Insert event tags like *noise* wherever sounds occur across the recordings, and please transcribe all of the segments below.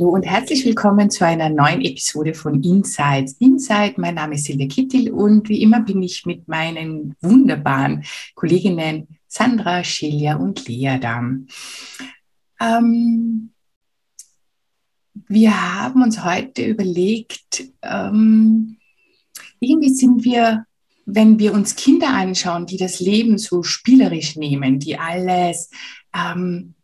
Hallo und herzlich willkommen zu einer neuen Episode von Insights. Inside, mein Name ist Silvia Kittel und wie immer bin ich mit meinen wunderbaren Kolleginnen Sandra, Shelia und Lea da. Ähm, wir haben uns heute überlegt, ähm, irgendwie sind wir, wenn wir uns Kinder anschauen, die das Leben so spielerisch nehmen, die alles ähm,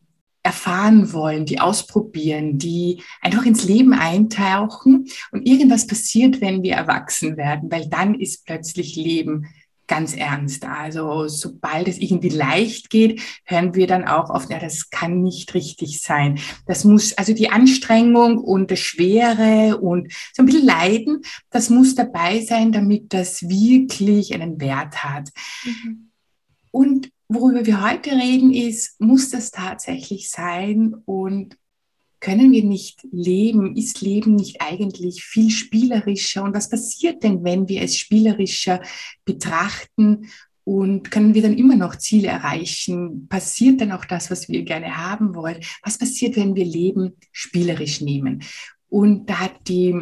erfahren wollen, die ausprobieren, die einfach ins Leben eintauchen und irgendwas passiert, wenn wir erwachsen werden, weil dann ist plötzlich Leben ganz ernst. Also sobald es irgendwie leicht geht, hören wir dann auch oft, ja, das kann nicht richtig sein. Das muss, also die Anstrengung und das Schwere und so ein bisschen Leiden, das muss dabei sein, damit das wirklich einen Wert hat. Mhm. Und worüber wir heute reden, ist, muss das tatsächlich sein und können wir nicht leben? Ist Leben nicht eigentlich viel spielerischer? Und was passiert denn, wenn wir es spielerischer betrachten? Und können wir dann immer noch Ziele erreichen? Passiert dann auch das, was wir gerne haben wollen? Was passiert, wenn wir Leben spielerisch nehmen? Und da hat die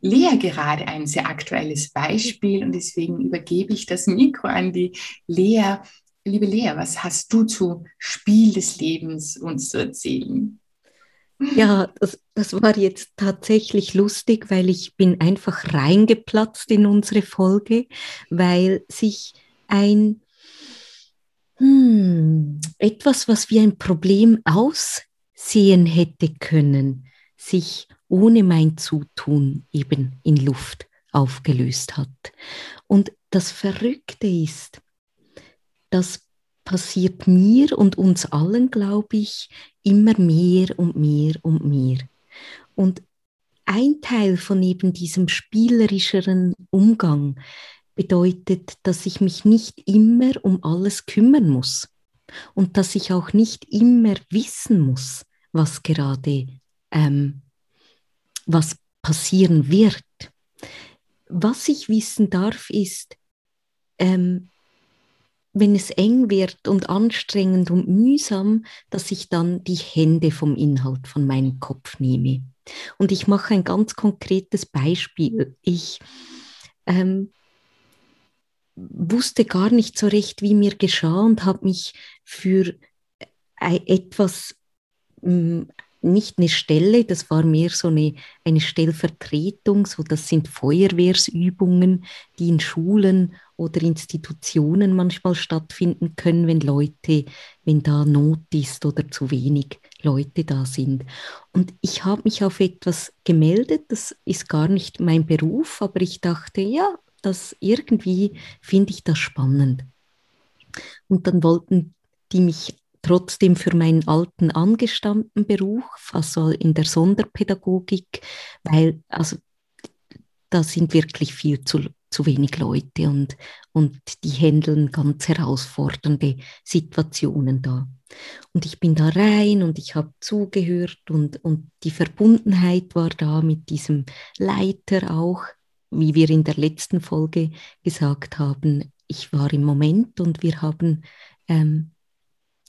Lea gerade ein sehr aktuelles Beispiel und deswegen übergebe ich das Mikro an die Lea, Liebe Lea, was hast du zu Spiel des Lebens uns zu erzählen? Ja, das, das war jetzt tatsächlich lustig, weil ich bin einfach reingeplatzt in unsere Folge, weil sich ein hm, etwas, was wie ein Problem aussehen hätte können, sich ohne mein Zutun eben in Luft aufgelöst hat. Und das Verrückte ist, das passiert mir und uns allen, glaube ich, immer mehr und mehr und mehr. Und ein Teil von eben diesem spielerischeren Umgang bedeutet, dass ich mich nicht immer um alles kümmern muss und dass ich auch nicht immer wissen muss, was gerade ähm, was passieren wird. Was ich wissen darf, ist, ähm, wenn es eng wird und anstrengend und mühsam, dass ich dann die Hände vom Inhalt von meinem Kopf nehme. Und ich mache ein ganz konkretes Beispiel. Ich ähm, wusste gar nicht so recht, wie mir geschah und habe mich für äh, etwas hm, nicht eine Stelle, das war mehr so eine, eine Stellvertretung, so das sind Feuerwehrsübungen, die in Schulen oder Institutionen manchmal stattfinden können, wenn Leute, wenn da Not ist oder zu wenig Leute da sind. Und ich habe mich auf etwas gemeldet, das ist gar nicht mein Beruf, aber ich dachte, ja, das irgendwie finde ich das spannend. Und dann wollten die mich trotzdem für meinen alten angestammten Beruf, also in der Sonderpädagogik, weil also da sind wirklich viel zu, zu wenig Leute und, und die handeln ganz herausfordernde Situationen da. Und ich bin da rein und ich habe zugehört und, und die Verbundenheit war da mit diesem Leiter auch, wie wir in der letzten Folge gesagt haben. Ich war im Moment und wir haben ähm,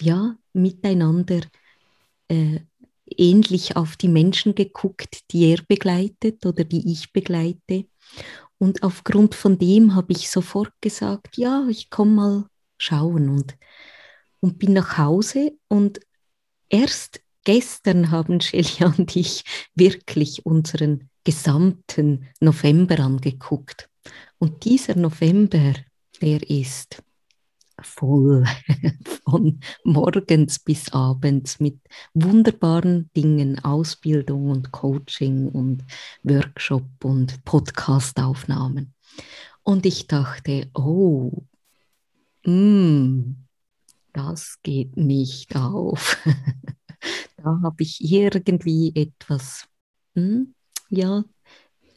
ja, miteinander äh, ähnlich auf die Menschen geguckt, die er begleitet oder die ich begleite. Und aufgrund von dem habe ich sofort gesagt, ja, ich komme mal schauen und, und bin nach Hause und erst gestern haben Shelia *laughs* und ich wirklich unseren gesamten November angeguckt. Und dieser November, der ist voll *laughs* von morgens bis abends mit wunderbaren Dingen, Ausbildung und Coaching und Workshop und Podcastaufnahmen. Und ich dachte, oh, mm, das geht nicht auf. *laughs* da habe ich irgendwie etwas hm, ja,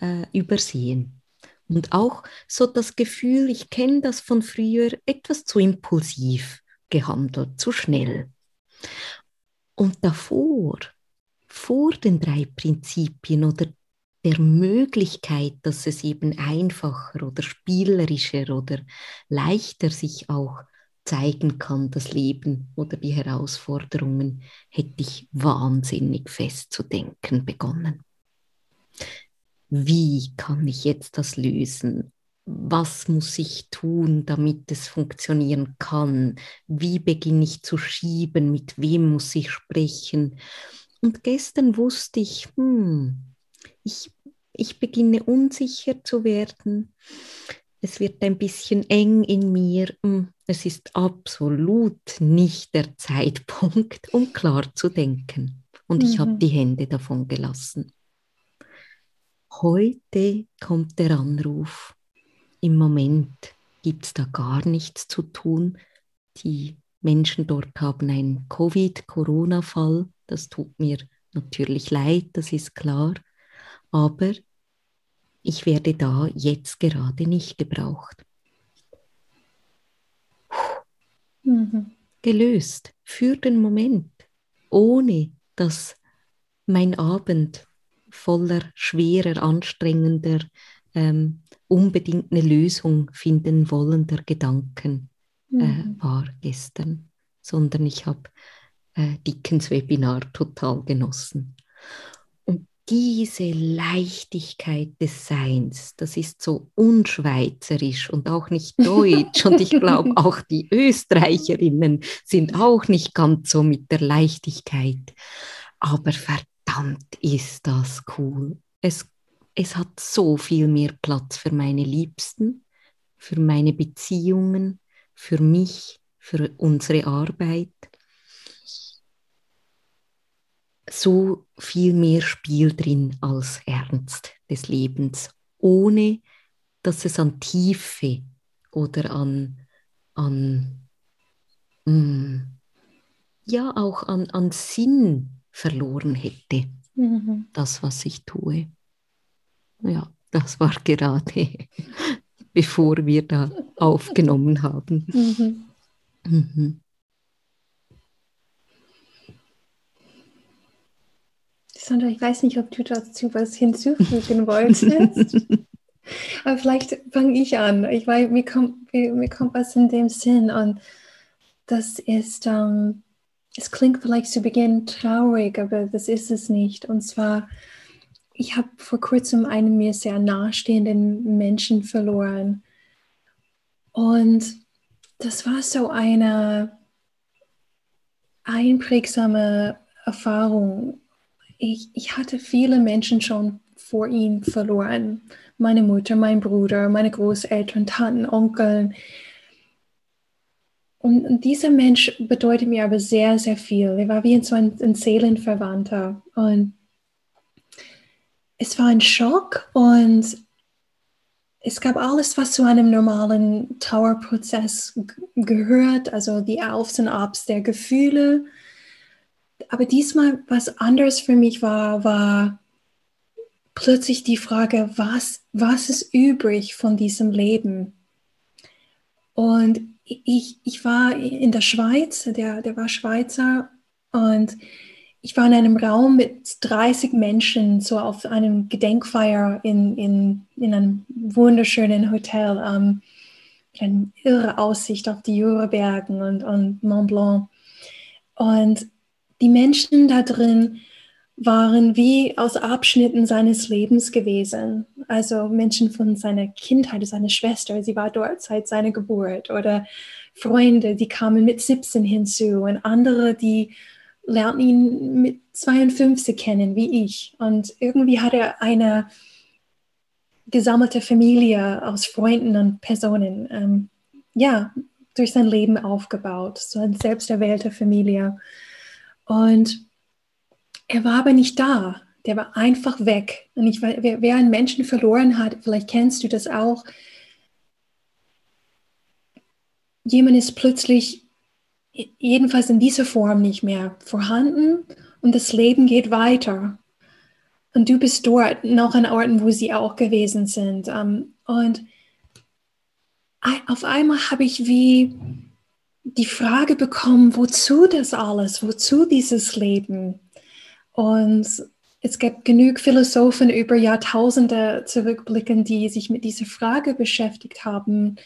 äh, übersehen. Und auch so das Gefühl, ich kenne das von früher, etwas zu impulsiv gehandelt, zu schnell. Und davor, vor den drei Prinzipien oder der Möglichkeit, dass es eben einfacher oder spielerischer oder leichter sich auch zeigen kann, das Leben oder die Herausforderungen, hätte ich wahnsinnig festzudenken begonnen. Wie kann ich jetzt das lösen? Was muss ich tun, damit es funktionieren kann? Wie beginne ich zu schieben? Mit wem muss ich sprechen? Und gestern wusste ich, hm, ich, ich beginne unsicher zu werden. Es wird ein bisschen eng in mir. Hm, es ist absolut nicht der Zeitpunkt, *laughs* um klar zu denken. Und mhm. ich habe die Hände davon gelassen. Heute kommt der Anruf. Im Moment gibt es da gar nichts zu tun. Die Menschen dort haben einen Covid-Corona-Fall. Das tut mir natürlich leid, das ist klar aber ich werde da jetzt gerade nicht gebraucht. Mhm. Gelöst für den Moment, ohne dass mein Abend voller schwerer, anstrengender, ähm, unbedingt eine Lösung finden wollender Gedanken äh, mhm. war gestern, sondern ich habe äh, Dickens Webinar total genossen diese Leichtigkeit des Seins, das ist so unschweizerisch und auch nicht deutsch. und ich glaube, *laughs* auch die Österreicherinnen sind auch nicht ganz so mit der Leichtigkeit. Aber verdammt ist das cool. Es, es hat so viel mehr Platz für meine Liebsten, für meine Beziehungen, für mich, für unsere Arbeit so viel mehr Spiel drin als Ernst des Lebens, ohne dass es an Tiefe oder an, an mm, ja auch an, an Sinn verloren hätte, mhm. das, was ich tue. Ja, das war gerade *laughs* bevor wir da aufgenommen haben. Mhm. Mhm. Sandra, ich weiß nicht, ob du dazu was hinzufügen wolltest. *laughs* Aber vielleicht fange ich an. Ich weiß, mir kommt, mir kommt was in dem Sinn. Und das ist, ähm, es klingt vielleicht zu Beginn traurig, aber das ist es nicht. Und zwar, ich habe vor kurzem einen mir sehr nahestehenden Menschen verloren. Und das war so eine einprägsame Erfahrung ich, ich hatte viele Menschen schon vor ihm verloren. Meine Mutter, mein Bruder, meine Großeltern, Tanten, Onkeln. Und dieser Mensch bedeutet mir aber sehr, sehr viel. Er war wie ein, ein Seelenverwandter. Und es war ein Schock und es gab alles, was zu einem normalen Trauerprozess gehört, also die Aufs und Abs der Gefühle, aber diesmal, was anders für mich war, war plötzlich die Frage, was, was ist übrig von diesem Leben? Und ich, ich war in der Schweiz, der, der war Schweizer, und ich war in einem Raum mit 30 Menschen, so auf einem Gedenkfeier in, in, in einem wunderschönen Hotel, ähm, eine irre Aussicht auf die Jurebergen und, und Mont Blanc. Und die Menschen da drin waren wie aus Abschnitten seines Lebens gewesen. Also Menschen von seiner Kindheit, seine Schwester, sie war dort seit seiner Geburt oder Freunde, die kamen mit 17 hinzu und andere, die lernten ihn mit 52 kennen, wie ich. Und irgendwie hat er eine gesammelte Familie aus Freunden und Personen, ähm, ja, durch sein Leben aufgebaut, so eine selbsterwählte Familie. Und er war aber nicht da. Der war einfach weg. Und ich, wer, wer einen Menschen verloren hat, vielleicht kennst du das auch. Jemand ist plötzlich, jedenfalls in dieser Form nicht mehr vorhanden und das Leben geht weiter. Und du bist dort, noch an Orten, wo sie auch gewesen sind. Um, und auf einmal habe ich wie die Frage bekommen, wozu das alles, wozu dieses Leben? Und es gibt genug Philosophen über Jahrtausende zurückblicken, die sich mit dieser Frage beschäftigt haben.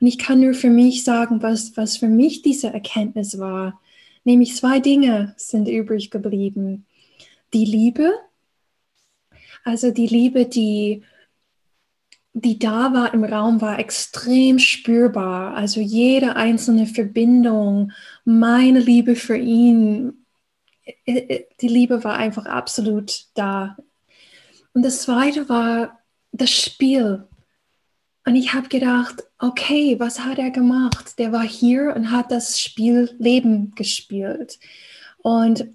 Und ich kann nur für mich sagen, was, was für mich diese Erkenntnis war. Nämlich zwei Dinge sind übrig geblieben. Die Liebe, also die Liebe, die, die da war im Raum, war extrem spürbar. Also jede einzelne Verbindung, meine Liebe für ihn, die Liebe war einfach absolut da. Und das Zweite war das Spiel. Und ich habe gedacht, okay, was hat er gemacht? Der war hier und hat das Spiel Leben gespielt. Und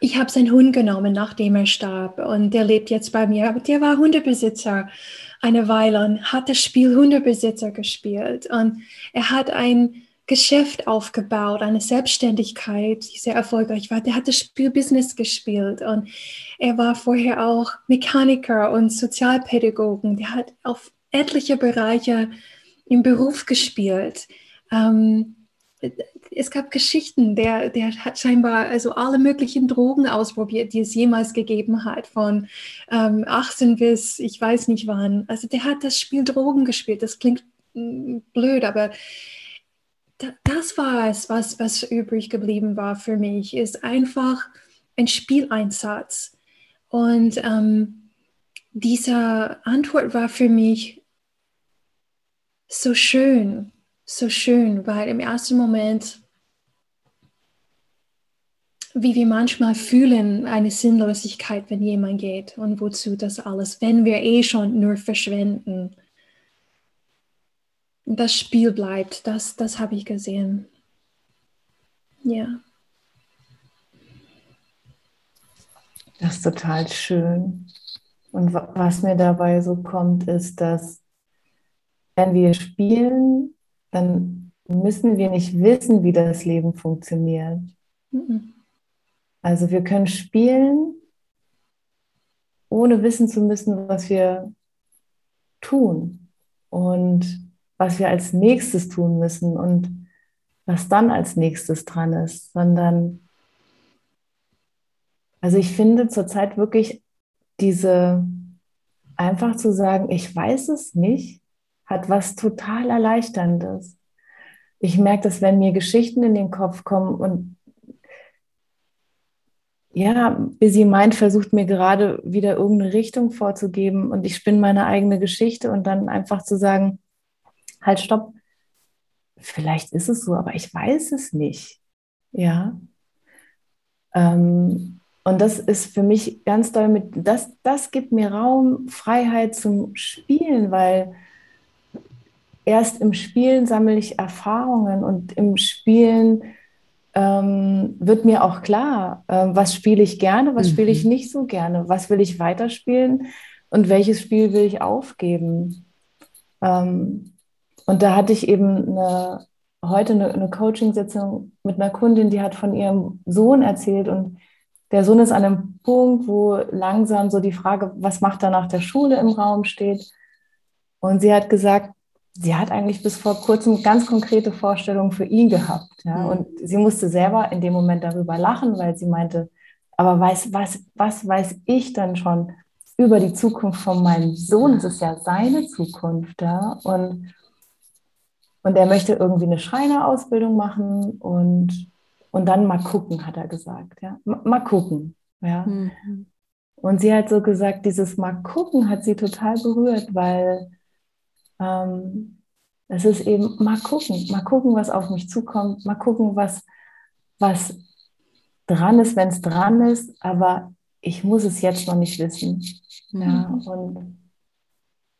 ich habe seinen Hund genommen, nachdem er starb. Und der lebt jetzt bei mir. Aber der war Hundebesitzer eine Weile und hat das Spiel Hundebesitzer gespielt. Und er hat ein Geschäft aufgebaut, eine Selbstständigkeit, die sehr erfolgreich war. Der hat das Spielbusiness gespielt und er war vorher auch Mechaniker und Sozialpädagogen. Der hat auf etliche Bereiche im Beruf gespielt. Ähm, es gab Geschichten, der, der hat scheinbar also alle möglichen Drogen ausprobiert, die es jemals gegeben hat, von ähm, 18 bis ich weiß nicht wann. Also der hat das Spiel Drogen gespielt. Das klingt mm, blöd, aber das war es, was, was übrig geblieben war für mich, ist einfach ein Spieleinsatz. Und ähm, diese Antwort war für mich so schön, so schön, weil im ersten Moment, wie wir manchmal fühlen, eine Sinnlosigkeit, wenn jemand geht und wozu das alles, wenn wir eh schon nur verschwenden das Spiel bleibt. Das, das habe ich gesehen. Ja. Das ist total schön. Und was mir dabei so kommt, ist, dass wenn wir spielen, dann müssen wir nicht wissen, wie das Leben funktioniert. Mhm. Also wir können spielen, ohne wissen zu müssen, was wir tun. Und was wir als nächstes tun müssen und was dann als nächstes dran ist, sondern also ich finde zurzeit wirklich diese einfach zu sagen, ich weiß es nicht, hat was total Erleichterndes. Ich merke, dass wenn mir Geschichten in den Kopf kommen und ja, Busy Mind versucht mir gerade wieder irgendeine Richtung vorzugeben und ich spinne meine eigene Geschichte und dann einfach zu sagen, halt, stopp, vielleicht ist es so, aber ich weiß es nicht. Ja. Ähm, und das ist für mich ganz doll mit, das, das gibt mir Raum, Freiheit zum Spielen, weil erst im Spielen sammle ich Erfahrungen und im Spielen ähm, wird mir auch klar, äh, was spiele ich gerne, was mhm. spiele ich mhm. nicht so gerne, was will ich weiterspielen und welches Spiel will ich aufgeben. Ähm, und da hatte ich eben eine, heute eine, eine Coaching-Sitzung mit einer Kundin, die hat von ihrem Sohn erzählt und der Sohn ist an einem Punkt, wo langsam so die Frage, was macht er nach der Schule im Raum steht. Und sie hat gesagt, sie hat eigentlich bis vor kurzem ganz konkrete Vorstellungen für ihn gehabt. Ja? Mhm. Und sie musste selber in dem Moment darüber lachen, weil sie meinte, aber weiß, was, was weiß ich dann schon über die Zukunft von meinem Sohn? Es ist ja seine Zukunft. Ja? Und und er möchte irgendwie eine Schreinerausbildung machen und, und dann mal gucken, hat er gesagt. Ja? Mal gucken. Ja? Mhm. Und sie hat so gesagt, dieses Mal gucken hat sie total berührt, weil ähm, es ist eben mal gucken, mal gucken, was auf mich zukommt, mal gucken, was, was dran ist, wenn es dran ist, aber ich muss es jetzt noch nicht wissen. Mhm. Ja, und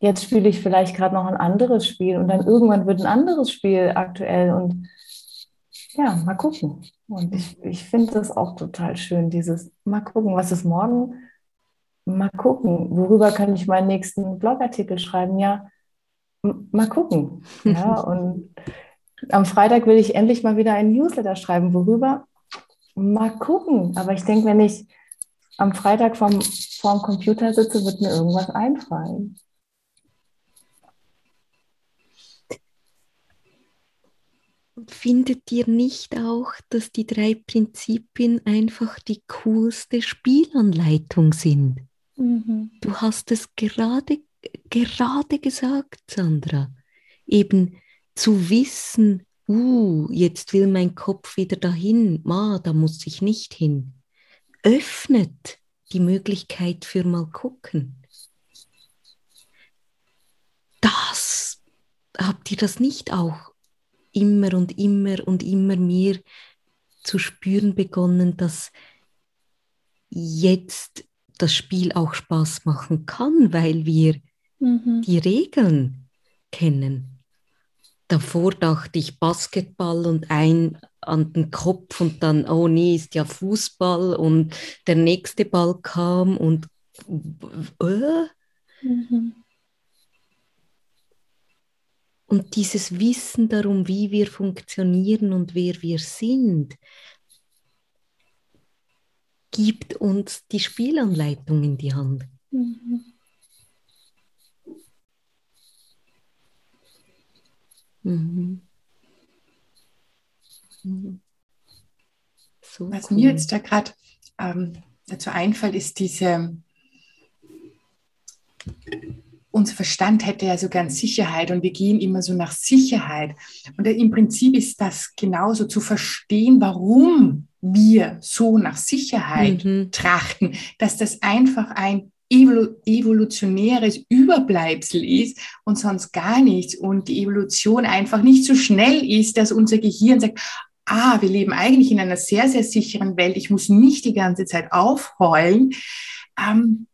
jetzt spiele ich vielleicht gerade noch ein anderes Spiel und dann irgendwann wird ein anderes Spiel aktuell und ja, mal gucken. Und ich, ich finde das auch total schön, dieses mal gucken, was ist morgen, mal gucken, worüber kann ich meinen nächsten Blogartikel schreiben, ja, mal gucken. Ja, *laughs* und am Freitag will ich endlich mal wieder einen Newsletter schreiben, worüber Mal gucken. Aber ich denke, wenn ich am Freitag vorm, vorm Computer sitze, wird mir irgendwas einfallen. Findet ihr nicht auch, dass die drei Prinzipien einfach die coolste Spielanleitung sind? Mhm. Du hast es gerade, gerade gesagt, Sandra. Eben zu wissen, uh, jetzt will mein Kopf wieder dahin, ma, da muss ich nicht hin. Öffnet die Möglichkeit für mal gucken. Das, habt ihr das nicht auch immer und immer und immer mehr zu spüren begonnen, dass jetzt das Spiel auch Spaß machen kann, weil wir mhm. die Regeln kennen. Davor dachte ich Basketball und ein an den Kopf und dann, oh nee, ist ja Fußball und der nächste Ball kam und äh. mhm. Und dieses Wissen darum, wie wir funktionieren und wer wir sind, gibt uns die Spielanleitung in die Hand. Mhm. Mhm. Mhm. So Was cool. mir jetzt da gerade ähm, dazu einfällt, ist diese unser Verstand hätte ja so gern Sicherheit und wir gehen immer so nach Sicherheit. Und im Prinzip ist das genauso zu verstehen, warum wir so nach Sicherheit mhm. trachten, dass das einfach ein evolutionäres Überbleibsel ist und sonst gar nichts und die Evolution einfach nicht so schnell ist, dass unser Gehirn sagt, ah, wir leben eigentlich in einer sehr, sehr sicheren Welt, ich muss nicht die ganze Zeit aufheulen. Ähm,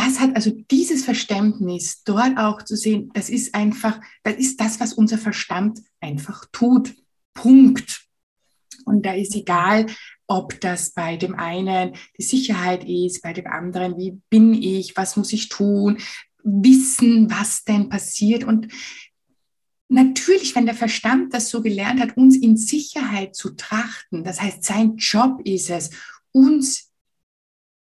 das hat also dieses Verständnis dort auch zu sehen, das ist einfach, das ist das, was unser Verstand einfach tut. Punkt. Und da ist egal, ob das bei dem einen die Sicherheit ist, bei dem anderen, wie bin ich, was muss ich tun, wissen, was denn passiert. Und natürlich, wenn der Verstand das so gelernt hat, uns in Sicherheit zu trachten, das heißt, sein Job ist es, uns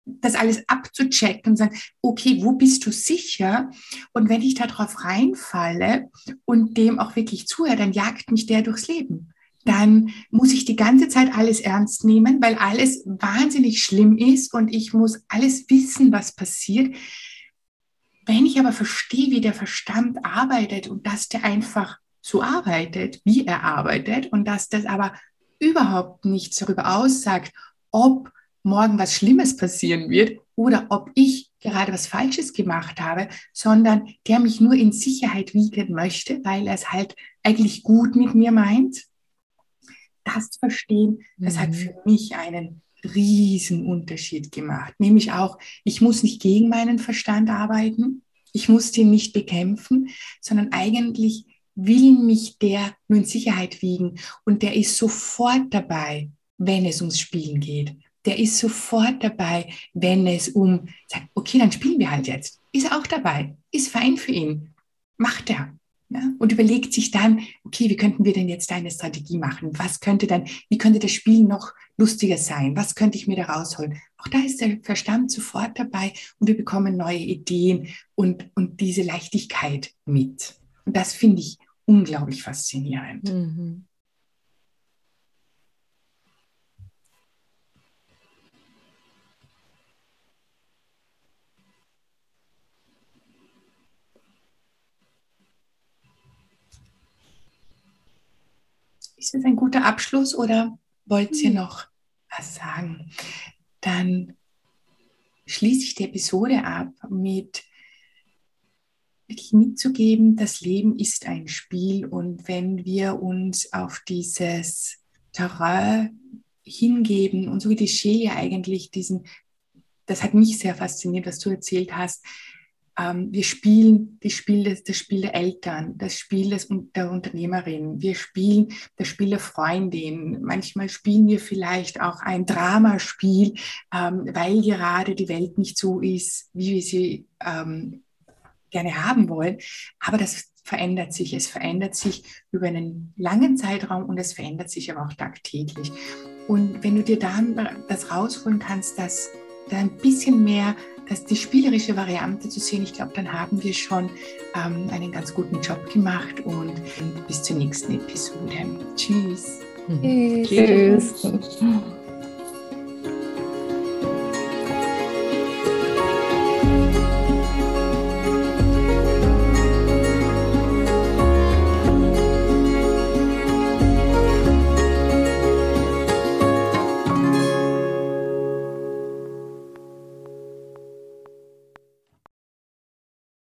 das alles abzuchecken und sagen, okay, wo bist du sicher? Und wenn ich darauf reinfalle und dem auch wirklich zuhöre, dann jagt mich der durchs Leben. Dann muss ich die ganze Zeit alles ernst nehmen, weil alles wahnsinnig schlimm ist und ich muss alles wissen, was passiert. Wenn ich aber verstehe, wie der Verstand arbeitet und dass der einfach so arbeitet, wie er arbeitet und dass das aber überhaupt nichts darüber aussagt, ob morgen was Schlimmes passieren wird oder ob ich gerade was Falsches gemacht habe, sondern der mich nur in Sicherheit wiegen möchte, weil er es halt eigentlich gut mit mir meint. Das zu verstehen, das mhm. hat für mich einen riesen Unterschied gemacht. Nämlich auch, ich muss nicht gegen meinen Verstand arbeiten, ich muss den nicht bekämpfen, sondern eigentlich will mich der nur in Sicherheit wiegen und der ist sofort dabei, wenn es ums Spielen geht der ist sofort dabei, wenn es um, sagt, okay, dann spielen wir halt jetzt. Ist er auch dabei, ist fein für ihn, macht er. Ja? Und überlegt sich dann, okay, wie könnten wir denn jetzt eine Strategie machen? Was könnte dann, wie könnte das Spiel noch lustiger sein? Was könnte ich mir da rausholen? Auch da ist der Verstand sofort dabei und wir bekommen neue Ideen und, und diese Leichtigkeit mit. Und das finde ich unglaublich faszinierend. Mhm. Ist das ein guter Abschluss oder wollt ihr hm. noch was sagen? Dann schließe ich die Episode ab mit wirklich mitzugeben, das Leben ist ein Spiel und wenn wir uns auf dieses Terrain hingeben und so wie die Shea eigentlich diesen, das hat mich sehr fasziniert, was du erzählt hast, wir spielen das Spiel, des, das Spiel der Eltern, das Spiel des, der Unternehmerin, wir spielen das Spiel der Freundin. Manchmal spielen wir vielleicht auch ein Dramaspiel, ähm, weil gerade die Welt nicht so ist, wie wir sie ähm, gerne haben wollen. Aber das verändert sich. Es verändert sich über einen langen Zeitraum und es verändert sich aber auch tagtäglich. Und wenn du dir da das rausholen kannst, dass da ein bisschen mehr, dass die spielerische Variante zu sehen, ich glaube, dann haben wir schon ähm, einen ganz guten Job gemacht und bis zur nächsten Episode. Tschüss. Tschüss. Tschüss. *laughs*